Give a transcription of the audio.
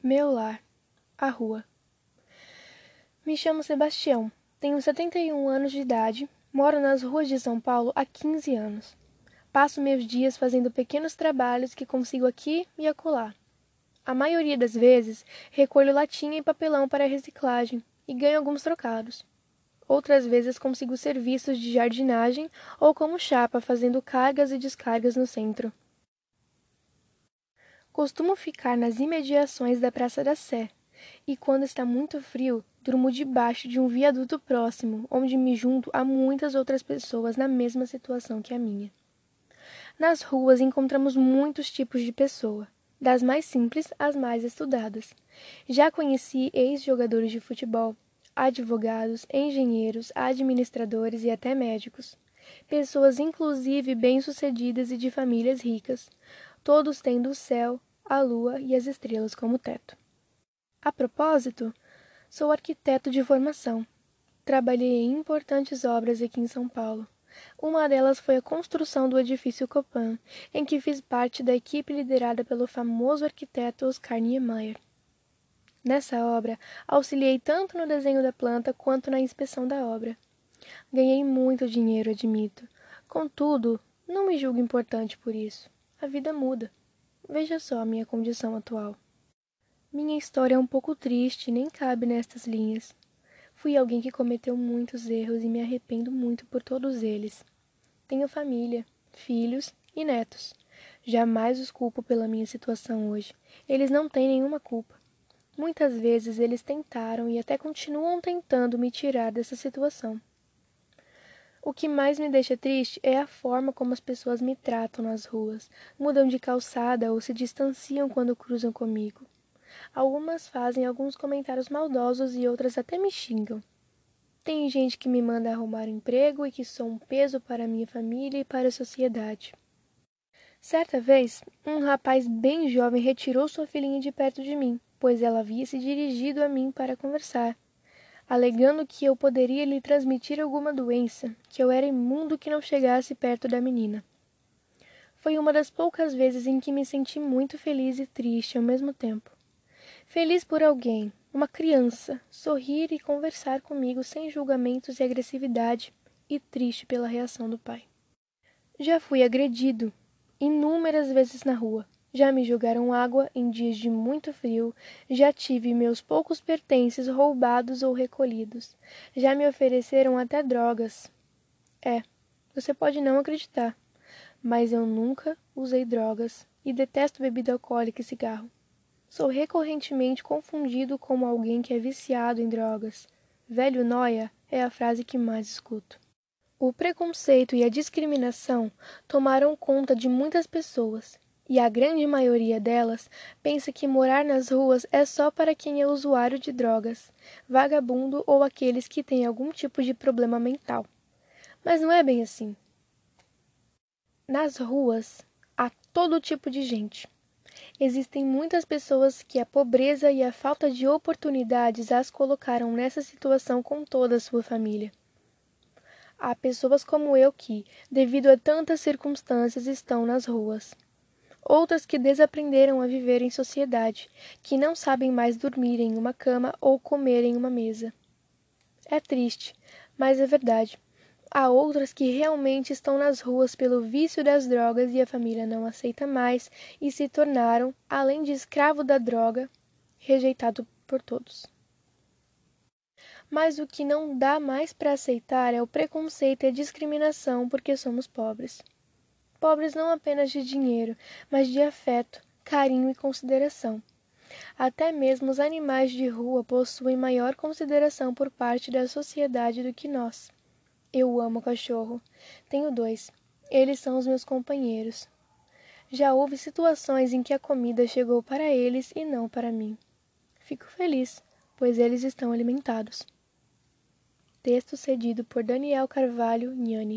Meu lar, a rua. Me chamo Sebastião, tenho 71 anos de idade, moro nas ruas de São Paulo há 15 anos. Passo meus dias fazendo pequenos trabalhos que consigo aqui e acolá. A maioria das vezes recolho latinha e papelão para reciclagem e ganho alguns trocados. Outras vezes consigo serviços de jardinagem ou como chapa fazendo cargas e descargas no centro. Costumo ficar nas imediações da Praça da Sé, e quando está muito frio, durmo debaixo de um viaduto próximo, onde me junto a muitas outras pessoas na mesma situação que a minha. Nas ruas encontramos muitos tipos de pessoa, das mais simples às mais estudadas. Já conheci ex-jogadores de futebol, advogados, engenheiros, administradores e até médicos. Pessoas inclusive bem-sucedidas e de famílias ricas, todos tendo o céu, a lua e as estrelas como teto. A propósito, sou arquiteto de formação. Trabalhei em importantes obras aqui em São Paulo. Uma delas foi a construção do edifício Copan, em que fiz parte da equipe liderada pelo famoso arquiteto Oscar Niemeyer. Nessa obra, auxiliei tanto no desenho da planta quanto na inspeção da obra. Ganhei muito dinheiro, admito. Contudo, não me julgo importante por isso. A vida muda. Veja só a minha condição atual. Minha história é um pouco triste, nem cabe nestas linhas. Fui alguém que cometeu muitos erros e me arrependo muito por todos eles. Tenho família, filhos e netos. Jamais os culpo pela minha situação hoje. Eles não têm nenhuma culpa. Muitas vezes eles tentaram e até continuam tentando me tirar dessa situação. O que mais me deixa triste é a forma como as pessoas me tratam nas ruas, mudam de calçada ou se distanciam quando cruzam comigo. Algumas fazem alguns comentários maldosos e outras até me xingam. Tem gente que me manda arrumar emprego e que sou um peso para minha família e para a sociedade. Certa vez, um rapaz bem jovem retirou sua filhinha de perto de mim, pois ela havia se dirigido a mim para conversar alegando que eu poderia lhe transmitir alguma doença, que eu era imundo que não chegasse perto da menina. Foi uma das poucas vezes em que me senti muito feliz e triste ao mesmo tempo. Feliz por alguém, uma criança, sorrir e conversar comigo sem julgamentos e agressividade, e triste pela reação do pai. Já fui agredido inúmeras vezes na rua já me jogaram água em dias de muito frio, já tive meus poucos pertences roubados ou recolhidos, já me ofereceram até drogas. É, você pode não acreditar, mas eu nunca usei drogas e detesto bebida alcoólica e cigarro. Sou recorrentemente confundido como alguém que é viciado em drogas. Velho noia é a frase que mais escuto. O preconceito e a discriminação tomaram conta de muitas pessoas e a grande maioria delas pensa que morar nas ruas é só para quem é usuário de drogas, vagabundo ou aqueles que têm algum tipo de problema mental. Mas não é bem assim. Nas ruas há todo tipo de gente. Existem muitas pessoas que a pobreza e a falta de oportunidades as colocaram nessa situação com toda a sua família. Há pessoas como eu que, devido a tantas circunstâncias, estão nas ruas outras que desaprenderam a viver em sociedade, que não sabem mais dormir em uma cama ou comer em uma mesa. É triste, mas é verdade. Há outras que realmente estão nas ruas pelo vício das drogas e a família não aceita mais e se tornaram, além de escravo da droga, rejeitado por todos. Mas o que não dá mais para aceitar é o preconceito e a discriminação porque somos pobres pobres não apenas de dinheiro, mas de afeto, carinho e consideração. Até mesmo os animais de rua possuem maior consideração por parte da sociedade do que nós. Eu amo cachorro. Tenho dois. Eles são os meus companheiros. Já houve situações em que a comida chegou para eles e não para mim. Fico feliz, pois eles estão alimentados. Texto cedido por Daniel Carvalho Nhani.